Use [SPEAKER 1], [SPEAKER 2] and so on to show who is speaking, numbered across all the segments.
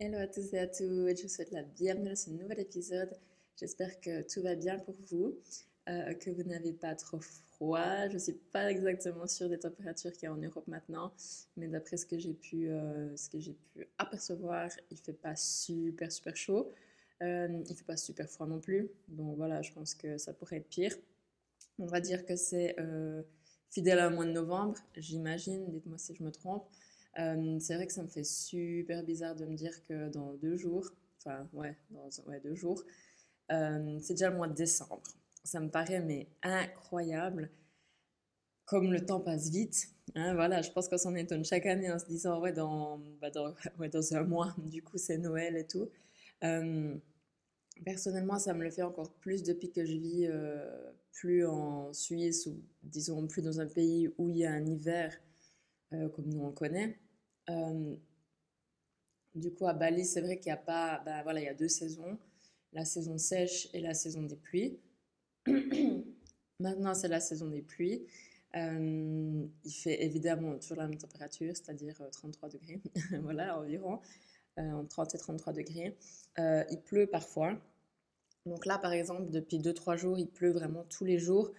[SPEAKER 1] Hello à tous et à toutes, je vous souhaite la bienvenue dans ce nouvel épisode. J'espère que tout va bien pour vous, euh, que vous n'avez pas trop froid. Je ne suis pas exactement sûre des températures qu'il y a en Europe maintenant, mais d'après ce que j'ai pu, euh, pu apercevoir, il fait pas super super chaud. Euh, il fait pas super froid non plus, donc voilà, je pense que ça pourrait être pire. On va dire que c'est fidèle au mois de novembre, j'imagine, dites-moi si je me trompe. Euh, c'est vrai que ça me fait super bizarre de me dire que dans deux jours, enfin ouais, dans ouais, deux jours, euh, c'est déjà le mois de décembre. Ça me paraît mais incroyable comme le temps passe vite. Hein, voilà, je pense qu'on s'en étonne chaque année en se disant ouais dans, bah, dans, ouais, dans un mois, du coup c'est Noël et tout. Euh, personnellement, ça me le fait encore plus depuis que je vis plus en Suisse ou disons plus dans un pays où il y a un hiver comme nous on le connaît. Euh, du coup, à Bali, c'est vrai qu'il n'y a pas, bah, voilà, il y a deux saisons, la saison sèche et la saison des pluies. Maintenant, c'est la saison des pluies. Euh, il fait évidemment toujours la même température, c'est-à-dire 33 degrés, voilà, environ, euh, entre 30 et 33 degrés. Euh, il pleut parfois. Donc là, par exemple, depuis 2-3 jours, il pleut vraiment tous les jours.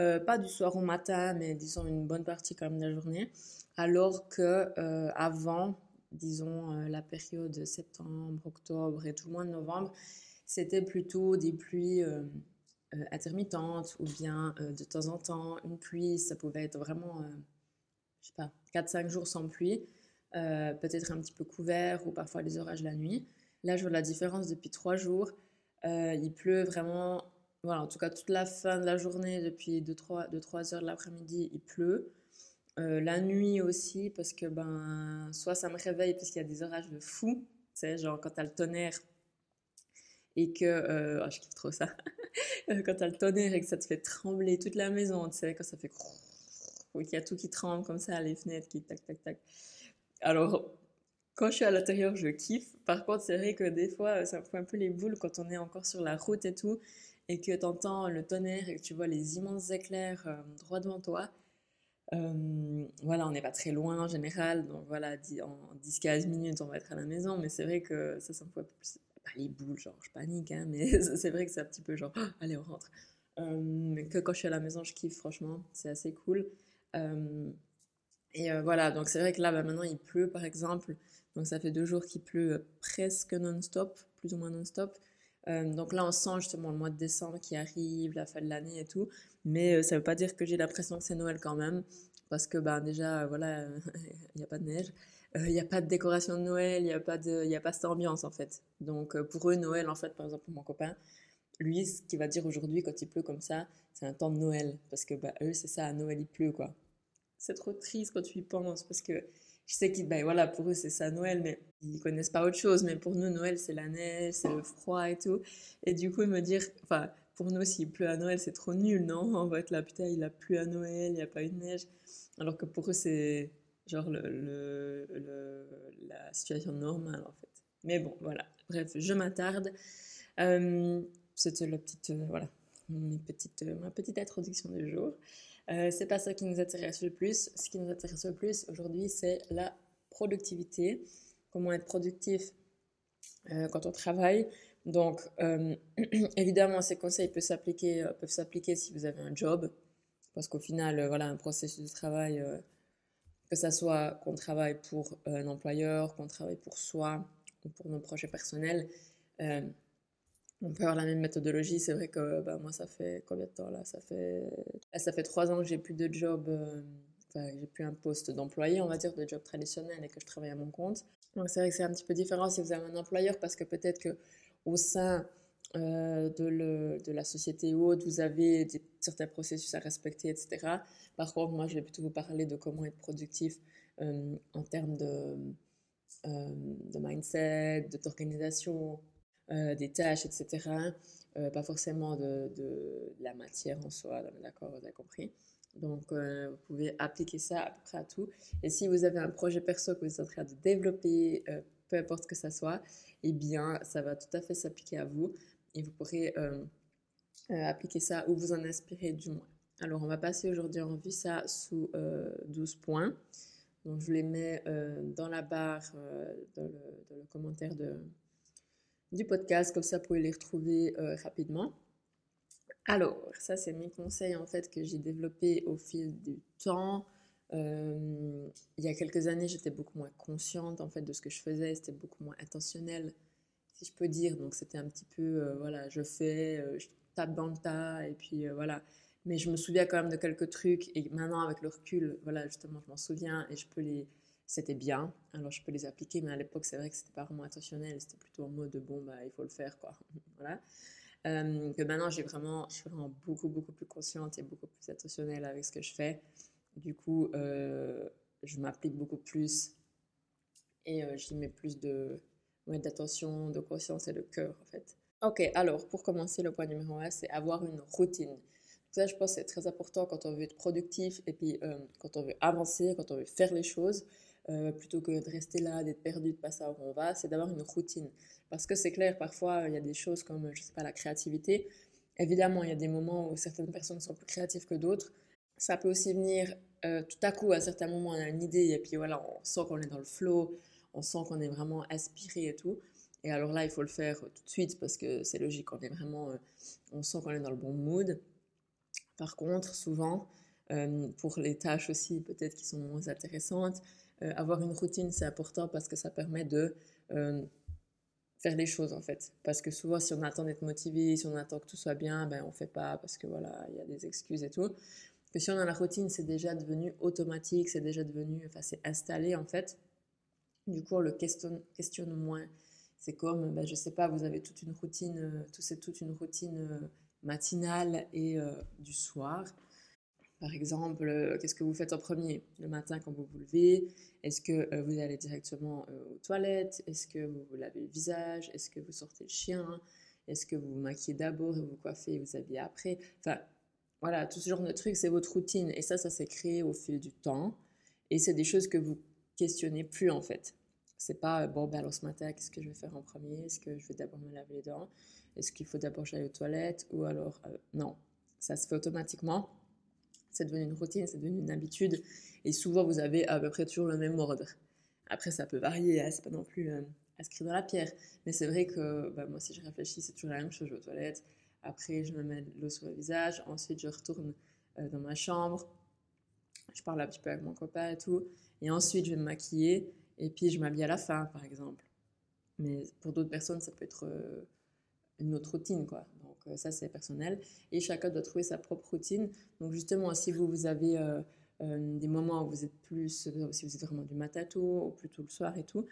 [SPEAKER 1] Euh, pas du soir au matin, mais disons une bonne partie quand même de la journée. Alors que euh, avant, disons euh, la période de septembre, octobre et tout le mois de novembre, c'était plutôt des pluies intermittentes ou bien de temps en temps une pluie. Ça pouvait être vraiment, je sais pas, 4-5 jours sans pluie, peut-être un petit peu couvert ou parfois les orages la nuit. Là, je vois la différence depuis 3 jours. Il pleut vraiment voilà, en tout cas, toute la fin de la journée, depuis 2-3 heures de l'après-midi, il pleut. Euh, la nuit aussi, parce que ben, soit ça me réveille parce qu'il y a des orages de fou, tu sais, genre quand t'as le tonnerre et que. Euh, oh, je kiffe trop ça. quand t'as le tonnerre et que ça te fait trembler toute la maison, tu sais, quand ça fait. Ou qu'il y a tout qui tremble comme ça, les fenêtres qui tac, tac, tac. Alors, quand je suis à l'intérieur, je kiffe. Par contre, c'est vrai que des fois, ça me fout un peu les boules quand on est encore sur la route et tout et que tu entends le tonnerre et que tu vois les immenses éclairs euh, droit devant toi. Euh, voilà, on n'est pas très loin en général, donc voilà, en 10-15 minutes, on va être à la maison, mais c'est vrai que ça, ça me fait plus, pas les boules, genre je panique, hein, mais c'est vrai que c'est un petit peu genre, allez, on rentre. Euh, que quand je suis à la maison, je kiffe, franchement, c'est assez cool. Euh, et voilà, donc c'est vrai que là, bah, maintenant, il pleut, par exemple, donc ça fait deux jours qu'il pleut presque non-stop, plus ou moins non-stop. Euh, donc là, on sent justement le mois de décembre qui arrive, la fin de l'année et tout. Mais euh, ça veut pas dire que j'ai l'impression que c'est Noël quand même. Parce que ben, déjà, voilà, il n'y a pas de neige. Il n'y a pas de décoration de Noël, il n'y a, pas a pas cette ambiance en fait. Donc euh, pour eux, Noël, en fait, par exemple, pour mon copain, lui, ce qu'il va dire aujourd'hui quand il pleut comme ça, c'est un temps de Noël. Parce que bah, eux, c'est ça, à Noël, il pleut quoi. C'est trop triste quand tu y penses. Parce que je sais qu'ils, ben voilà, pour eux c'est ça Noël, mais ils connaissent pas autre chose. Mais pour nous, Noël c'est la neige, c'est le froid et tout. Et du coup, me dire, enfin, pour nous, s'il pleut à Noël, c'est trop nul, non? On va être là, putain, il a plu à Noël, il n'y a pas eu de neige. Alors que pour eux, c'est genre le, la situation normale en fait. Mais bon, voilà. Bref, je m'attarde. Euh, C'était la petite, euh, voilà, mes petites, ma petite introduction du jour. Euh, c'est pas ça qui nous intéresse le plus. Ce qui nous intéresse le plus aujourd'hui, c'est la productivité. Comment être productif euh, quand on travaille. Donc, euh, évidemment, ces conseils peuvent s'appliquer, euh, peuvent s'appliquer si vous avez un job, parce qu'au final, voilà, un processus de travail, que ça soit qu'on travaille pour un employeur, qu'on travaille pour soi ou pour nos projets personnels, on peut avoir la même méthodologie. C'est vrai que bah, moi, ça fait combien de temps là? Ça fait ça fait trois ans que j'ai plus de job, euh, enfin, j'ai plus un poste d'employé, on va dire, de job traditionnel et que je travaille à mon compte. Donc c'est vrai que c'est un petit peu différent si vous avez un employeur parce que peut-être que au sein euh, de, le, de, la société ou autre, vous avez certains processus à respecter, etc. Par contre, moi, je vais plutôt vous parler de comment être productif euh, en termes de, euh, de mindset, d'organisation, euh, des tâches, etc. Euh, pas forcément de, la matière en soi, d'accord, vous avez compris. Donc, euh, vous pouvez appliquer ça à peu près à tout. Et si vous avez un projet perso que vous êtes en train de développer, peu importe que ça soit, eh bien, ça va tout à fait s'appliquer à vous et vous pourrez appliquer ça ou vous en inspirer du moins. Alors, on va passer aujourd'hui en revue ça sous 12 points. Donc, je les mets dans la barre, dans, le, commentaire de, du podcast, comme ça vous pouvez les retrouver rapidement. Alors, ça c'est mes conseils en fait que j'ai développés au fil du temps. Euh, il y a quelques années, j'étais beaucoup moins consciente en fait de ce que je faisais, c'était beaucoup moins intentionnel, si je peux dire. Donc c'était un petit peu, euh, voilà, je fais, euh, je tape dans le tas et puis voilà. Mais je me souviens quand même de quelques trucs et maintenant avec le recul, voilà, justement, je m'en souviens et je peux les, c'était bien. Alors je peux les appliquer, mais à l'époque c'est vrai que c'était pas vraiment intentionnel, c'était plutôt en mode bon bah il faut le faire quoi, voilà. que maintenant j'ai vraiment, je suis vraiment beaucoup beaucoup plus consciente et beaucoup plus attentionnelle avec ce que je fais. Du coup, euh, je m'applique beaucoup plus et euh, j'y mets plus de d'attention, de conscience et de cœur en fait. Ok, alors pour commencer, le point numéro un, c'est avoir une routine. Ça, je pense, c'est très important quand on veut être productif et puis euh, quand on veut avancer, quand on veut faire les choses, plutôt que de rester là, d'être perdu, de pas savoir où on va, c'est d'avoir une routine. Parce que c'est clair, parfois, il y a des choses comme, je sais pas, la créativité. Évidemment, il y a des moments où certaines personnes sont plus créatives que d'autres. Ça peut aussi venir euh, tout à coup, à certains moments, on a une idée et puis voilà, on sent qu'on est dans le flow, on sent qu'on est vraiment aspiré et tout. Et alors là, il faut le faire tout de suite parce que c'est logique, on est vraiment, euh, on sent qu'on est dans le bon mood. Par contre, souvent, euh, pour les tâches aussi peut-être qui sont moins intéressantes, avoir une routine c'est important parce que ça permet de faire les choses en fait. Parce que souvent, si on attend d'être motivé, si on attend que tout soit bien, ben on fait pas parce que voilà, il y a des excuses et tout que si on a la routine, c'est déjà devenu automatique, c'est déjà devenu, enfin, c'est installé en fait. Du coup, on le questionne, questionne moins. C'est comme, ben, je sais pas, vous avez toute une routine, euh, tout c'est toute une routine euh, matinale et euh, du soir. Par exemple, qu'est-ce que vous faites en premier le matin quand vous vous levez? Est-ce que vous allez directement aux toilettes? Est-ce que vous vous lavez le visage? Est-ce que vous sortez le chien? Est-ce que vous vous maquillez d'abord et vous coiffez et vous habillez après? Enfin, voilà, tout ce genre de trucs, c'est votre routine. Et ça, ça s'est créé au fil du temps. Et c'est des choses que vous questionnez plus en fait. C'est pas, bon, ben alors ce matin, qu'est-ce que je vais faire en premier? Est-ce que je vais d'abord me laver les dents? Est-ce qu'il faut d'abord j'aille aux toilettes? Ou alors, euh, non, ça se fait automatiquement. C'est devenu une routine, c'est devenu une habitude. Et souvent, vous avez à peu près toujours le même ordre. Après, ça peut varier, hein, c'est pas non plus euh, inscrit dans la pierre. Mais c'est vrai que bah, moi, si je réfléchis, c'est toujours la même chose. Je vais aux toilettes, après, je me mets l'eau sur le visage. Ensuite, je retourne euh, dans ma chambre. Je parle un petit peu avec mon copain et tout. Et ensuite, je vais me maquiller. Et puis, je m'habille à la fin, par exemple. Mais pour d'autres personnes, ça peut être euh, une autre routine, quoi. Euh, ça, c'est personnel. Et chacun doit trouver sa propre routine. Donc, justement, si vous, vous avez des moments où vous êtes plus, si vous êtes vraiment du matin tôt, ou plutôt le soir et tout,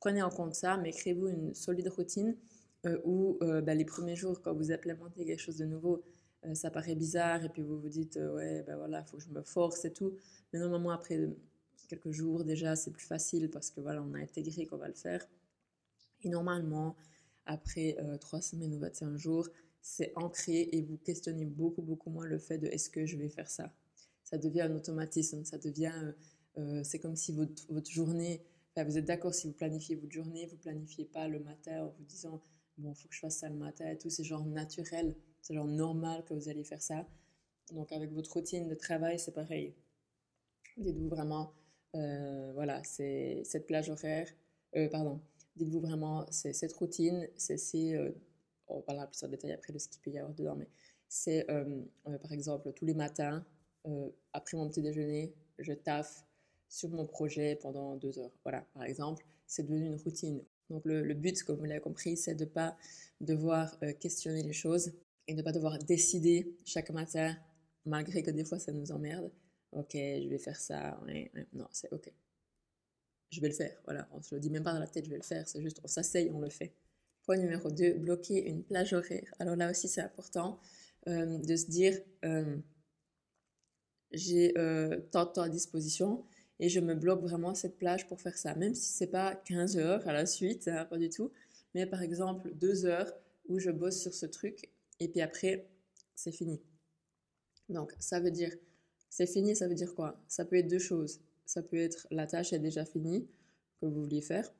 [SPEAKER 1] prenez en compte ça, mais créez-vous une solide routine euh, où euh, bah, les premiers jours, quand vous implémentez quelque chose de nouveau, euh, ça paraît bizarre et puis vous vous dites, ouais, ben voilà, il faut que je me force et tout. Mais normalement, après quelques jours, déjà, c'est plus facile parce que voilà, on a intégré qu'on va le faire. Et normalement, après trois semaines ou 21 jours, c'est ancré et vous questionnez beaucoup, beaucoup moins le fait de est-ce que je vais faire ça? Ça devient un automatisme, ça devient, c'est comme si votre, votre journée, vous êtes d'accord si vous planifiez votre journée, vous planifiez pas le matin en vous disant bon, faut que je fasse ça le matin et tout, c'est genre naturel, c'est genre normal que vous allez faire ça. Donc avec votre routine de travail, c'est pareil. Dites-vous vraiment, euh, voilà, c'est cette plage horaire, euh, pardon, dites-vous vraiment, c'est cette routine, c'est, euh, on parlera plus en détail après de ce qu'il peut y avoir dedans, mais c'est par exemple tous les matins, après mon petit déjeuner, je taffe sur mon projet pendant deux heures. Voilà, par exemple, c'est devenu une routine. Donc le, but, comme vous l'avez compris, c'est de ne pas devoir euh, questionner les choses et de ne pas devoir décider chaque matin, malgré que des fois ça nous emmerde. Ok, je vais faire ça. Non, c'est ok. Je vais le faire. Voilà, on se le dit même pas dans la tête, je vais le faire. C'est juste, on s'asseye, on le fait. Numéro 2, bloquer une plage horaire. Alors là aussi, c'est important euh, de se dire, euh, j'ai tant de temps à disposition et je me bloque vraiment cette plage pour faire ça, même si c'est pas 15 heures à la suite, hein, pas du tout, mais par exemple 2 heures où je bosse sur ce truc et puis après c'est fini. Donc ça veut dire c'est fini, ça veut dire quoi? Ça peut être deux choses. Ça peut être la tâche est déjà finie que vous vouliez faire,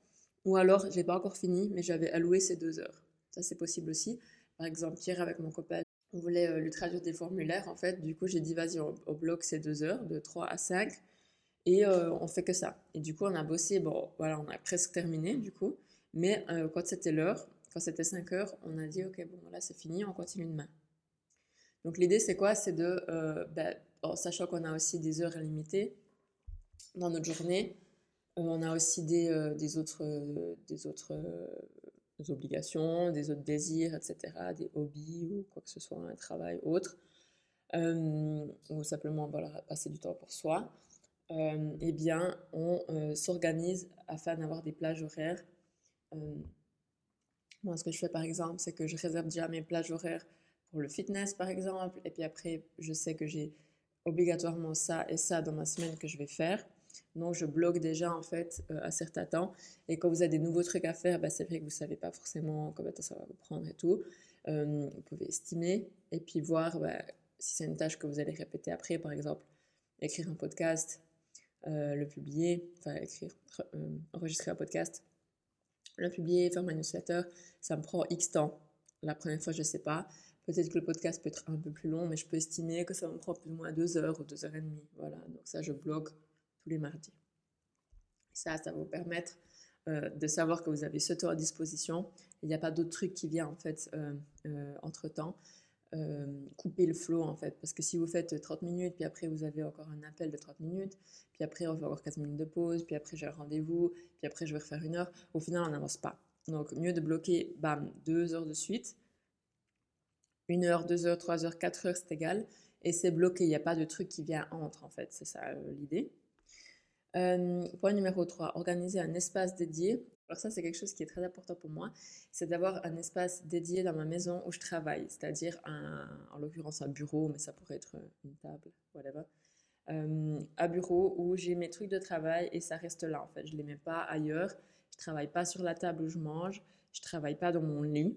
[SPEAKER 1] ou alors j'ai pas encore fini mais j'avais alloué ces deux heures. Ça c'est possible aussi. Par exemple hier avec mon copain on voulait euh, lui traduire des formulaires en fait. Du coup, j'ai dit, vas-y, on, bloque ces deux heures, de 3 à 5. Et on fait que ça. Et du coup, on a bossé, bon, voilà, on a presque terminé du coup. Mais quand c'était l'heure, quand c'était 5 heures, on a dit, ok, bon, là c'est fini, on continue demain. Donc l'idée, c'est quoi? C'est de, ben, sachant qu'on a aussi des heures limitées dans notre journée, on a aussi des, des autres, des autres obligations, des autres désirs, etc., des hobbies ou quoi que ce soit, un travail autre, euh, ou simplement passer du temps pour soi, euh, eh bien, on euh, s'organise afin d'avoir des plages horaires. moi, ce que je fais par exemple, c'est que je réserve déjà mes plages horaires pour le fitness, par exemple, et puis après, je sais que j'ai obligatoirement ça et ça dans ma semaine que je vais faire. Donc, je bloque déjà en fait euh, à certains temps. Et quand vous avez des nouveaux trucs à faire, bah, c'est vrai que vous ne savez pas forcément combien de temps ça va vous prendre et tout. Euh, vous pouvez estimer et puis voir bah, si c'est une tâche que vous allez répéter après, par exemple, écrire un podcast, euh, le publier, enfin écrire, enregistrer un podcast, le publier, faire ma newsletter, ça me prend X temps. La première fois, je ne sais pas. Peut-être que le podcast peut être un peu plus long, mais je peux estimer que ça me prend plus ou moins deux heures ou deux heures et demie. Voilà, donc ça, je bloque tous les mardis. Ça, ça va vous permettre euh, de savoir que vous avez ce temps à disposition. Il n'y a pas d'autres trucs qui viennent en fait euh, euh, entre temps. couper le flow en fait. Parce que si vous faites 30 minutes, puis après vous avez encore un appel de 30 minutes, puis après on va avoir 15 minutes de pause, puis après j'ai un rendez-vous, puis après je vais refaire une heure, au final on n'avance pas. Donc mieux de bloquer, bam, deux heures de suite. Une heure, deux heures, trois heures, quatre heures, c'est égal. Et c'est bloqué, il n'y a pas de truc qui vient entre en fait, c'est ça l'idée. Euh, point numéro 3, organiser un espace dédié. Alors ça, c'est quelque chose qui est très important pour moi, c'est d'avoir un espace dédié dans ma maison où je travaille, c'est-à-dire en l'occurrence un bureau, mais ça pourrait être une table, whatever. Euh, un bureau où j'ai mes trucs de travail et ça reste là en fait. Je ne les mets pas ailleurs. Je travaille pas sur la table où je mange. Je travaille pas dans mon lit.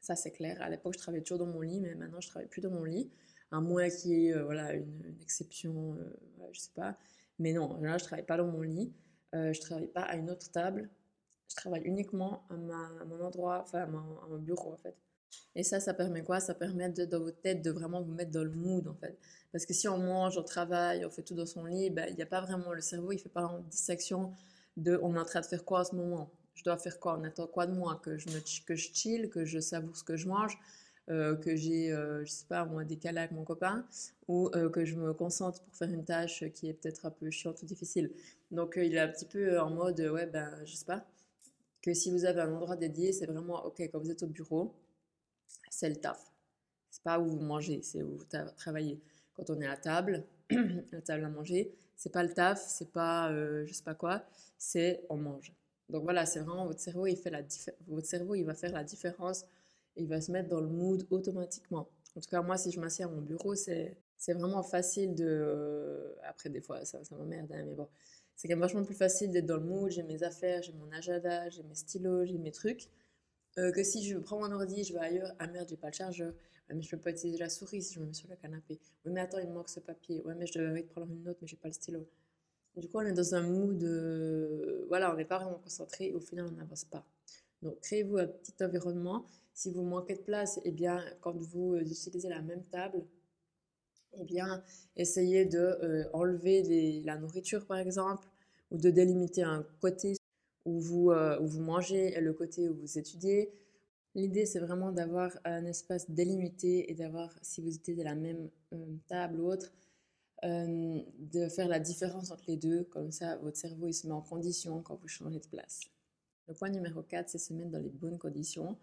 [SPEAKER 1] Ça c'est clair. À l'époque je travaillais toujours dans mon lit, mais maintenant je travaille plus dans mon lit. À moins qu'il y ait euh, voilà, une, exception, euh, je sais pas. Mais non, en général, je travaille pas dans mon lit, euh, je travaille pas à une autre table, je travaille uniquement à, mon endroit, enfin à mon, bureau en fait. Et ça, ça permet quoi? Ça permet dans votre tête de vraiment vous mettre dans le mood en fait. Parce que si on mange, on travaille, on fait tout dans son lit, ben, il n'y a pas vraiment le cerveau, il fait pas en dissection de on est en train de faire quoi à ce moment? Je dois faire quoi? On attend quoi de moi? Que je, me, que je chill, que je savoure ce que je mange? Euh, que j'ai, euh, je sais pas, moi, décalé avec mon copain, ou euh, que je me concentre pour faire une tâche qui est peut-être un peu chiante ou difficile. Donc il est un petit peu en mode, ouais, ben, je sais pas, que si vous avez un endroit dédié, c'est vraiment, ok, quand vous êtes au bureau, c'est le taf. C'est pas où vous mangez, c'est où vous travaillez. Quand on est à table, à table à manger, c'est pas le taf, c'est pas je sais pas quoi, c'est on mange. Donc voilà, c'est vraiment votre cerveau, il fait la votre cerveau, il va faire la différence il va se mettre dans le mood automatiquement. En tout cas, moi, si je m'assieds à mon bureau, c'est, vraiment facile de... Euh, après, des fois, ça, ça m'emmerde, hein, mais bon. C'est quand même vachement plus facile d'être dans le mood, j'ai mes affaires, j'ai mon agenda, j'ai mes stylos, j'ai mes trucs, euh, que si je prends mon ordi, je vais ailleurs, ah merde, j'ai pas le chargeur, ouais, mais je peux pas utiliser la souris si je me mets sur le canapé. Oui, mais attends, il me manque ce papier. Ouais, mais je devrais prendre une note, mais j'ai pas le stylo. Du coup, on est dans un mood, voilà, on n'est pas vraiment concentré au final, on n'avance pas. Donc, créez-vous un petit environnement si vous manquez de place, eh bien, quand vous euh, utilisez la même table, eh bien, essayez de euh, enlever la nourriture, par exemple, ou de délimiter un côté où vous, euh, où vous mangez et le côté où vous étudiez. L'idée, c'est vraiment d'avoir un espace délimité et d'avoir, si vous utilisez la même table ou autre, de faire la différence entre les deux. Comme ça, votre cerveau, il se met en condition quand vous changez de place. Le point numéro 4, c'est se mettre dans les bonnes conditions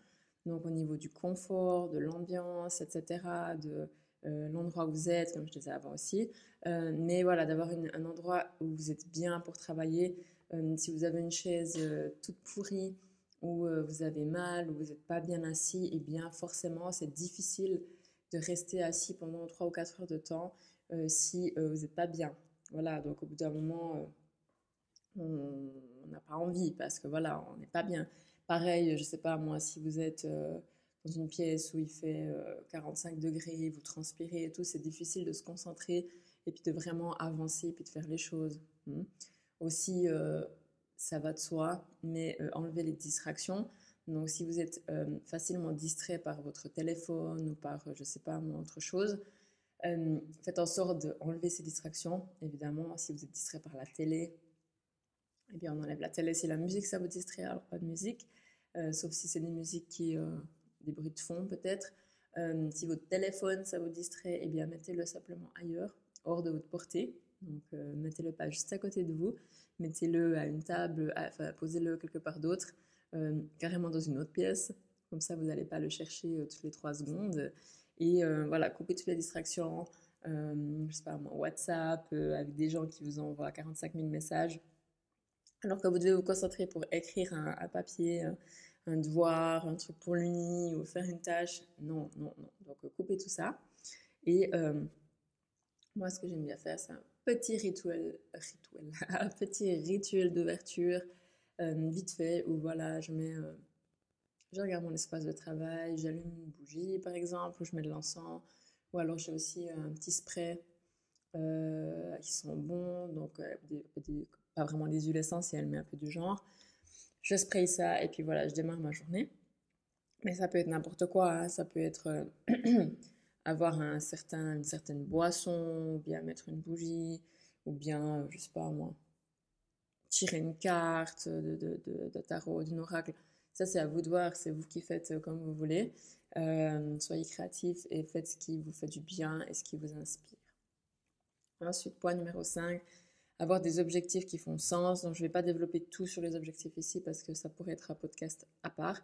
[SPEAKER 1] donc au niveau du confort, de l'ambiance, etc., de euh, l'endroit où vous êtes, comme je disais avant aussi. Euh, mais voilà, d'avoir un endroit où vous êtes bien pour travailler. Euh, si vous avez une chaise toute pourrie, ou vous avez mal, ou vous n'êtes pas bien assis, et eh bien forcément c'est difficile de rester assis pendant 3 ou 4 heures de temps si vous n'êtes pas bien. Voilà, donc au bout d'un moment, on n'a pas envie parce que voilà, on n'est pas bien. Pareil, je sais pas moi, si vous êtes euh, dans une pièce où il fait 45 euh, degrés, vous transpirez et tout, c'est difficile de se concentrer et puis de vraiment avancer et puis de faire les choses. Hmm. Aussi, euh, ça va de soi, mais enlever les distractions. Donc, si vous êtes facilement distrait par votre téléphone ou par, je sais pas, autre chose, faites en sorte d'enlever ces distractions. Évidemment, si vous êtes distrait par la télé, eh bien, on enlève la télé. Si la musique, ça vous distrait, alors pas de musique. Sauf si c'est des musiques qui... des bruits de fond, peut-être. si votre téléphone, ça vous distrait, eh bien, mettez-le simplement ailleurs, hors de votre portée. Donc, mettez-le pas juste à côté de vous. Mettez-le à une table, enfin, posez-le quelque part d'autre, carrément dans une autre pièce. Comme ça, vous n'allez pas le chercher toutes les trois secondes. Et euh, voilà, couper toutes les distractions, euh, je sais pas WhatsApp, euh, avec des gens qui vous envoient 45 000 messages. Alors que vous devez vous concentrer pour écrire un, papier, un devoir, un truc pour l'uni ou faire une tâche. Non, non, non. Donc, coupez tout ça. Et moi, ce que j'aime bien faire, c'est un petit rituel, rituel un petit rituel d'ouverture, vite fait, où voilà, je mets je regarde mon espace de travail, j'allume une bougie par exemple, ou je mets de l'encens, ou alors j'ai aussi euh, un petit spray euh, qui sont bons, donc euh, pas vraiment des huiles essentielles, mais un peu du genre. Je spray ça et puis voilà, je démarre ma journée. Mais ça peut être n'importe quoi, hein. ça peut être avoir un certain, une certaine boisson, ou bien mettre une bougie, ou bien, je sais pas moi, tirer une carte de, tarot, d'un oracle. Ça, c'est à vous de voir, c'est vous qui faites euh, comme vous voulez. Euh, soyez créatif et faites ce qui vous fait du bien et ce qui vous inspire. Ensuite, point numéro 5, avoir des objectifs qui font sens. Donc, je ne vais pas développer tout sur les objectifs ici parce que ça pourrait être un podcast à part.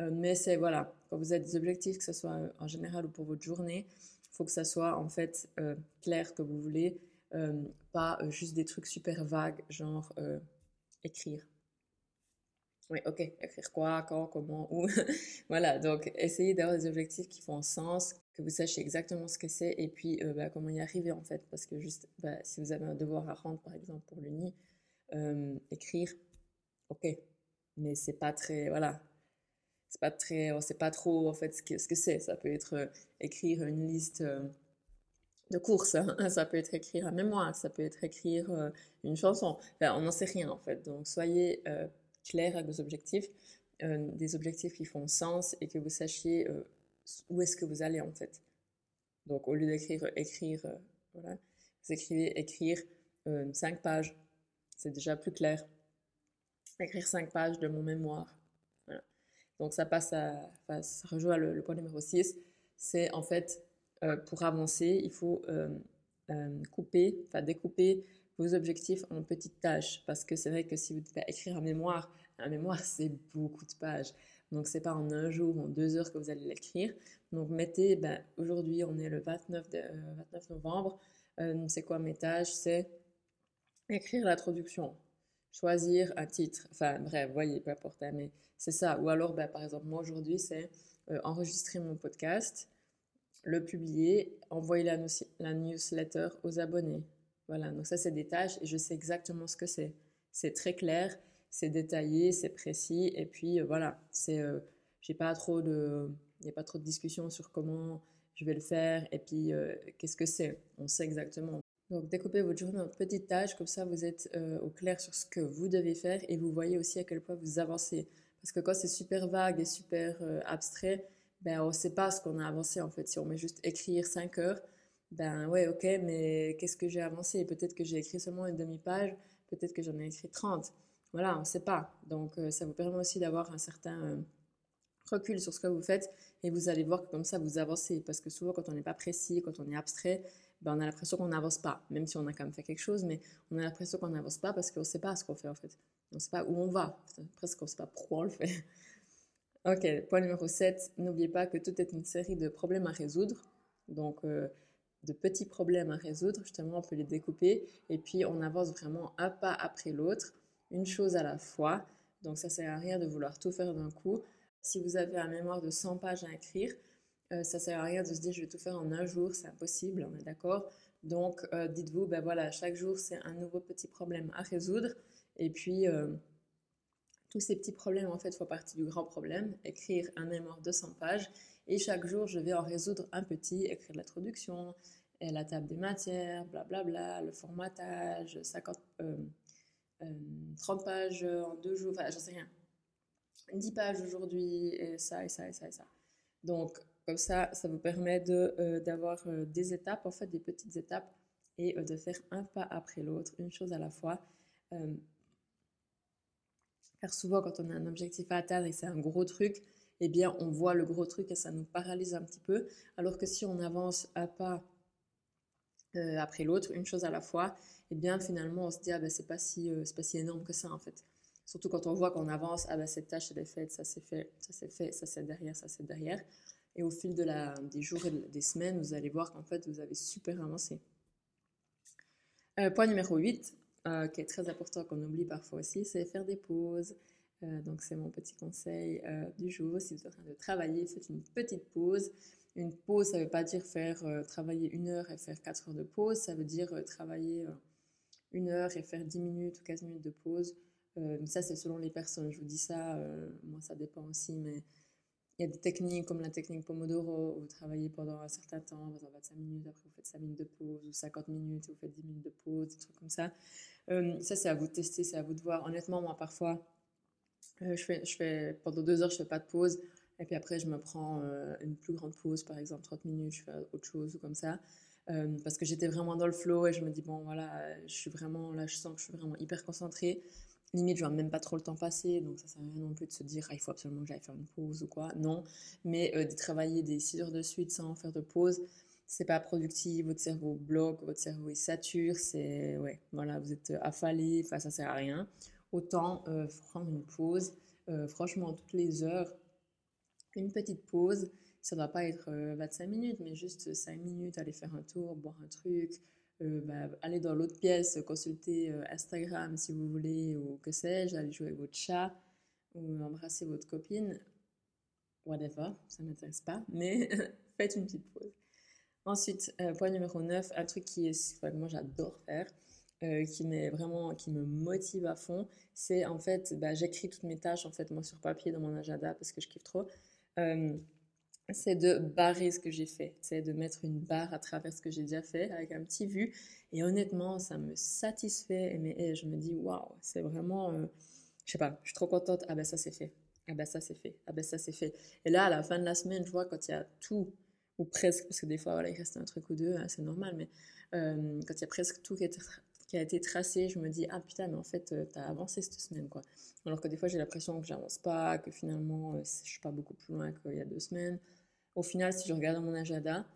[SPEAKER 1] Euh, mais c'est, voilà, quand vous avez des objectifs, que ce soit en général ou pour votre journée, il faut que ça soit en fait clair que vous voulez, pas juste des trucs super vagues, genre écrire oui, ok. Écrire quoi, quand, comment, où. voilà, donc essayez d'avoir des objectifs qui font sens, que vous sachiez exactement ce que c'est et puis euh, bah, comment y arriver en fait. Parce que juste, bah, si vous avez un devoir à rendre par exemple pour l'uni, euh, écrire, ok. Mais c'est pas très, voilà. C'est pas très, on sait pas trop en fait ce que ce que c'est. Ça peut être euh, écrire une liste de courses, hein. ça peut être écrire un mémoire, ça peut être écrire une chanson. On n'en sait rien en fait. Donc soyez clair avec vos objectifs, euh, des objectifs qui font sens et que vous sachiez euh, où est-ce que vous allez en fait? Donc au lieu d'écrire écrire, euh, voilà, vous écrivez écrire 5 pages, c'est déjà plus clair. Écrire 5 pages de mon mémoire. Donc ça passe à, ça rejoint le, le, point numéro 6, c'est en fait pour avancer, il faut couper, enfin découper vos objectifs en petites tâches. Parce que c'est vrai que si vous devez écrire un mémoire, un mémoire, c'est beaucoup de pages. Donc, c'est pas en un jour ou en deux heures que vous allez l'écrire. Donc, mettez, ben, aujourd'hui, on est le 29, de, 29 euh, novembre. Euh, c'est quoi mes tâches? C'est écrire l'introduction, choisir un titre. Enfin, bref, voyez, peu importe, hein, mais c'est ça. Ou alors, ben, par exemple, moi, aujourd'hui, c'est euh, enregistrer mon podcast, le publier, envoyer la, la newsletter aux abonnés. Voilà, donc ça c'est des tâches et je sais exactement ce que c'est. C'est très clair, c'est détaillé, c'est précis et puis euh, voilà, c'est euh, j'ai pas trop de il n'y a pas trop de discussion sur comment je vais le faire et puis euh, qu'est-ce que c'est. On sait exactement. Donc découpez votre journée en petites tâches, comme ça vous êtes au clair sur ce que vous devez faire et vous voyez aussi à quel point vous avancez. Parce que quand c'est super vague et super abstrait, ben on ne sait pas ce qu'on a avancé en fait. Si on met juste écrire 5 heures, ben ouais, ok, mais qu'est-ce que j'ai avancé? Peut-être que j'ai écrit seulement une demi-page, peut-être que j'en ai écrit 30. Voilà, on ne sait pas. Donc euh, ça vous permet aussi d'avoir un certain euh, recul sur ce que vous faites et vous allez voir que comme ça vous avancez. Parce que souvent quand on n'est pas précis, quand on est abstrait, ben, on a l'impression qu'on n'avance pas, même si on a quand même fait quelque chose, mais on a l'impression qu'on n'avance pas parce qu'on ne sait pas ce qu'on fait en fait. On ne sait pas où on va, presque on ne sait pas pourquoi on le fait. ok, point numéro 7, n'oubliez pas que tout est une série de problèmes à résoudre. Donc, euh, de petits problèmes à résoudre, justement, on peut les découper et puis on avance vraiment un pas après l'autre, une chose à la fois. Donc ça sert à rien de vouloir tout faire d'un coup. Si vous avez un mémoire de 100 pages à écrire, euh, ça sert à rien de se dire je vais tout faire en un jour, c'est impossible, on est d'accord. Donc euh, dites-vous, ben voilà, chaque jour c'est un nouveau petit problème à résoudre et puis euh, tous ces petits problèmes en fait font partie du grand problème, écrire un mémoire de 100 pages et chaque jour, je vais en résoudre un petit, écrire l'introduction, la table des matières, blablabla, bla bla, le formatage, 50, 30 euh, euh, pages en deux jours, enfin, j'en sais rien. 10 pages aujourd'hui, et ça, et ça, et ça, et ça. Donc, Comme ça, ça vous permet d'avoir des étapes, en fait, des petites étapes, et de faire un pas après l'autre, une chose à la fois. car souvent, quand on a un objectif à atteindre et c'est un gros truc, eh bien, on voit le gros truc et ça nous paralyse un petit peu. Alors que si on avance un pas euh, après l'autre, une chose à la fois, eh bien, finalement, on se dit, ah ben, c'est pas si, euh, pas si énorme que ça, en fait. Surtout quand on voit qu'on avance, ah ben, cette tâche, elle est faite, ça c'est fait, ça c'est fait, ça c'est derrière, ça c'est derrière. Et au fil de la, des jours et des semaines, vous allez voir qu'en fait, vous avez super avancé. Euh, point numéro 8, qui est très important qu'on oublie parfois aussi, c'est faire des pauses. Donc c'est mon petit conseil du jour. Si vous êtes en train de travailler, faites une petite pause. Une pause, ça ne veut pas dire faire euh, travailler une heure et faire quatre heures de pause. Ça veut dire travailler une heure et faire 10 minutes ou 15 minutes de pause. ça, c'est selon les personnes. Je vous dis ça, moi, ça dépend aussi, mais il y a des techniques comme la technique Pomodoro où vous travaillez pendant un certain temps, en 25 minutes, après vous faites 5 minutes de pause, ou 50 minutes, vous faites 10 minutes de pause, des trucs comme ça. ça, c'est à vous de tester, c'est à vous de voir. Honnêtement, moi, parfois, euh, je, fais, pendant deux heures, je fais pas de pause. Et puis après, je me prends euh, une plus grande pause, par exemple 30 minutes, je fais autre chose ou comme ça. Euh, parce que j'étais vraiment dans le flow et je me dis, bon, voilà, je suis vraiment, là, je sens que je suis vraiment hyper concentrée. Limite, je vois même pas trop le temps passer, donc ça sert à rien non plus de se dire, ah, il faut absolument que j'aille faire une pause ou quoi. Non, mais de travailler des 6 heures de suite sans faire de pause, c'est pas productif, votre cerveau bloque, votre cerveau est sature, c'est, ouais, voilà, vous êtes affalé, enfin, ça sert à rien autant euh, prendre une pause. Euh, franchement, toutes les heures, une petite pause. Ça ne doit pas être 25 euh, minutes, mais juste 5 minutes, aller faire un tour, boire un truc, bah, aller dans l'autre pièce, consulter Instagram si vous voulez, ou que sais-je, aller jouer avec votre chat, ou embrasser votre copine, whatever, ça ne m'intéresse pas, mais faites une petite pause. Ensuite, point numéro 9, un truc qui est, que moi j'adore faire, euh, qui vraiment qui me motive à fond, c'est en fait, bah, j'écris toutes mes tâches en fait moi sur papier dans mon agenda parce que je kiffe trop. Euh, c'est de barrer ce que j'ai fait, c'est de mettre une barre à travers ce que j'ai déjà fait avec un petit vu. Et honnêtement, ça me satisfait. Et, je me dis, waouh, c'est vraiment, euh, je sais pas, je suis trop contente. Ah ben ça c'est fait. Ah ben ça c'est fait. Ah ben ça c'est fait. Et là, à la fin de la semaine, je vois quand il y a tout, ou presque, parce que des fois, voilà, il reste un truc ou deux, hein, c'est normal, mais quand il y a presque tout qui est qui a été tracé, je me dis ah putain mais en fait euh, tu as avancé cette semaine quoi. Alors que des fois j'ai l'impression que j'avance pas, que finalement euh, je suis pas beaucoup plus loin qu'il y a deux semaines. Au final si je regarde mon agenda,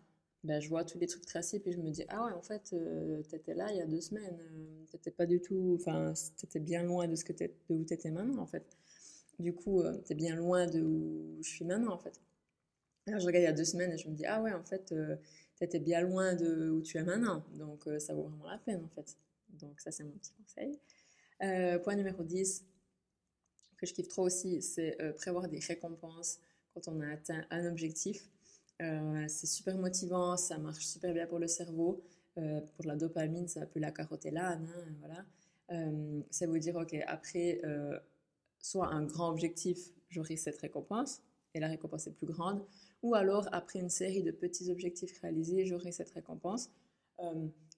[SPEAKER 1] ben, je vois tous les trucs tracés puis je me dis ah ouais en fait euh, tu étais là il y a deux semaines, tu t'étais pas du tout, enfin t'étais bien loin de ce que de où t'étais maintenant en fait. Du coup tu es bien loin de où je suis maintenant en fait. Alors je regarde il y a deux semaines et je me dis ah ouais en fait tu étais bien loin de où tu es maintenant donc ça vaut vraiment la peine en fait. Donc ça, c'est mon petit conseil. Euh, point numéro 10, que je kiffe trop aussi, c'est euh, prévoir des récompenses quand on a atteint un objectif. Euh, c'est super motivant, ça marche super bien pour le cerveau. pour la dopamine, ça peut la carotélane, hein, voilà. ça veut dire, ok, après, soit un grand objectif, j'aurai cette récompense, et la récompense est plus grande, ou alors après une série de petits objectifs réalisés, j'aurai cette récompense,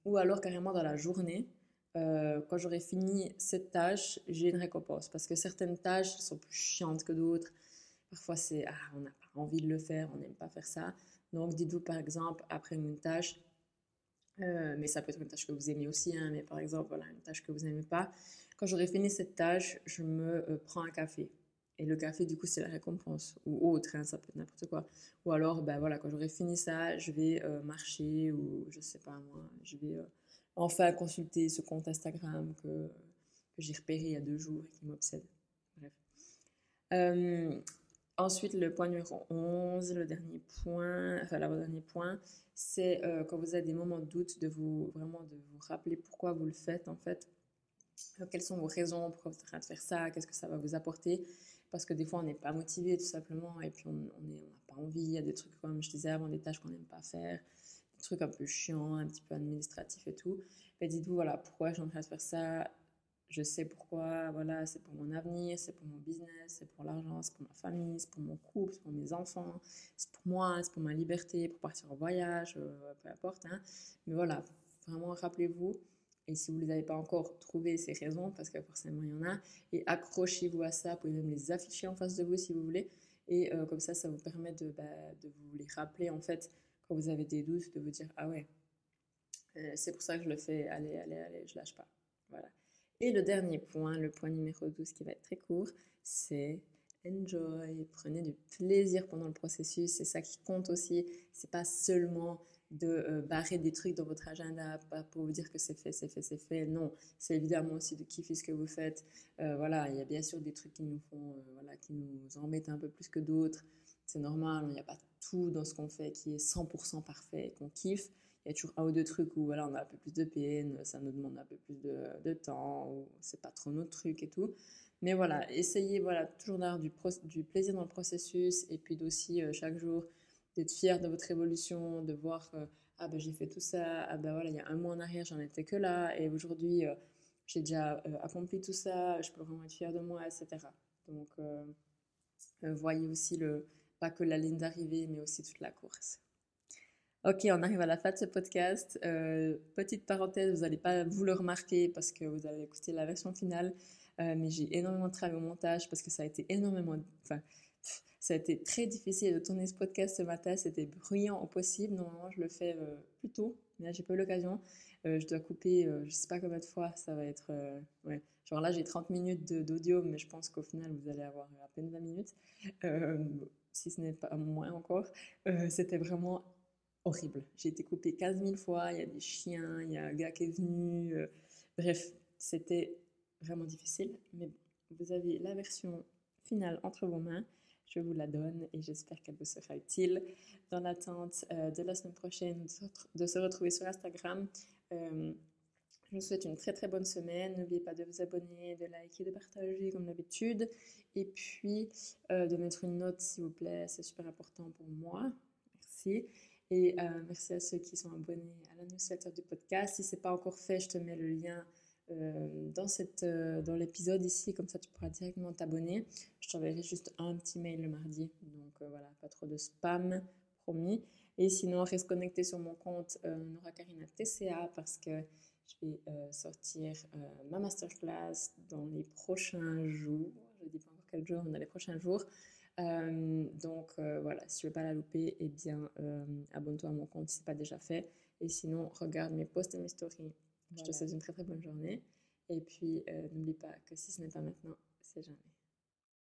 [SPEAKER 1] ou alors carrément dans la journée, euh, quand j'aurai fini cette tâche, j'ai une récompense. Parce que certaines tâches sont plus chiantes que d'autres. Parfois, c'est ah, on n'a pas envie de le faire, on n'aime pas faire ça. Donc, dites-vous par exemple, après une tâche, euh, mais ça peut être une tâche que vous aimez aussi, hein, mais par exemple, voilà, une tâche que vous n'aimez pas. Quand j'aurai fini cette tâche, je me euh, prends un café. Et le café, du coup, c'est la récompense. Ou autre, hein, ça peut être n'importe quoi. Ou alors, ben voilà, quand j'aurai fini ça, je vais marcher ou je sais pas moi, je vais enfin consulter ce compte Instagram que, j'ai repéré il y a deux jours et qui m'obsède. Euh, ensuite, le point numéro 11, le dernier point, enfin l'avant-dernier point, c'est euh, quand vous avez des moments de doute, de vous vraiment de vous rappeler pourquoi vous le faites en fait. Euh, quelles sont vos raisons, pourquoi vous êtes en train de faire ça, qu'est-ce que ça va vous apporter? Parce que des fois, on n'est pas motivé tout simplement et puis on n'a pas envie. Il y a des trucs, comme je disais avant, des tâches qu'on n'aime pas faire trucs un peu chiants, un petit peu administratifs et tout, ben dites-vous, voilà, pourquoi je suis en train de faire ça? Je sais pourquoi, voilà, c'est pour mon avenir, c'est pour mon business, c'est pour l'argent, c'est pour ma famille, c'est pour mon couple, c'est pour mes enfants, c'est pour moi, c'est pour ma liberté, pour partir en voyage, euh, peu importe. Hein. Mais voilà, vraiment rappelez-vous, et si vous ne les avez pas encore trouvées, ces raisons, parce que forcément il y en a, et accrochez-vous à ça, vous pouvez même les afficher en face de vous si vous voulez, Et comme ça, ça vous permet de, bah, de, vous les rappeler, en fait, quand vous avez des doutes, de vous dire, ah ouais, c'est pour ça que je le fais, allez, allez, allez, je lâche pas. Voilà. Et le dernier point, le point numéro 12 qui va être très court, c'est enjoy, prenez du plaisir pendant le processus, c'est ça qui compte aussi. C'est pas seulement de euh, barrer des trucs dans votre agenda pour vous dire que c'est fait, c'est fait, c'est fait. Non, c'est évidemment aussi de kiffer ce que vous faites. Euh, voilà, il y a bien sûr des trucs qui nous font, euh, voilà, qui nous embêtent un peu plus que d'autres. C'est normal, il n'y a pas tout dans ce qu'on fait qui est 100% parfait et qu'on kiffe. Il y a toujours un ou deux trucs où voilà, on a un peu plus de peine, ça nous demande un peu plus de, temps, ou c'est pas trop notre truc et tout. Mais voilà, essayez voilà, toujours d'avoir du, plaisir dans le processus et puis d'aussi euh, chaque jour d'être fier de votre évolution, de voir euh, ah ben j'ai fait tout ça, ah ben voilà, il y a un mois en arrière j'en étais que là et aujourd'hui euh, j'ai déjà accompli tout ça, je peux vraiment être fier de moi, etc. Donc voyez aussi le, pas que la ligne d'arrivée mais aussi toute la course. Ok, on arrive à la fin de ce podcast. petite parenthèse, vous n'allez pas vous le remarquer parce que vous allez écouter la version finale. Euh, mais j'ai énormément travaillé au montage parce que ça a été énormément. Enfin, ça a été très difficile de tourner ce podcast ce matin. C'était bruyant au possible. Normalement, je le fais euh, plus tôt, mais là, j'ai pas eu l'occasion. Euh, je dois couper, je sais pas combien de fois. Ça va être. ouais. Genre là, j'ai 30 minutes d'audio, mais je pense qu'au final, vous allez avoir à peine 20 minutes. Si ce n'est pas moins encore. C'était vraiment horrible. J'ai été coupée 15 000 fois. Il y a des chiens, il y a un gars qui est venu. bref, c'était vraiment difficile, mais vous avez la version finale entre vos mains. Je vous la donne et j'espère qu'elle vous sera utile. Dans l'attente euh, de la semaine prochaine, de se retrouver sur Instagram, euh, je vous souhaite une très très bonne semaine. N'oubliez pas de vous abonner, de liker, de partager comme d'habitude. Et puis euh, de mettre une note s'il vous plaît, c'est super important pour moi. Merci. Et merci à ceux qui sont abonnés à la newsletter du podcast. Si ce n'est pas encore fait, je te mets le lien euh, dans, euh, dans l'épisode ici, comme ça tu pourras directement t'abonner. Je t'enverrai juste un petit mail le mardi, donc euh, voilà, pas trop de spam, promis. Et sinon, reste connecté sur mon compte Nora Karina TCA parce que je vais sortir ma masterclass dans les prochains jours. Je ne dis pas encore quel jour, mais dans les prochains jours. donc voilà, si tu veux pas la louper, eh bien abonne-toi à mon compte si ce n'est pas déjà fait. Et sinon, regarde mes posts et mes stories je te souhaite une très très bonne journée. Et puis, euh, n'oublie pas que si ce n'est pas maintenant, c'est jamais.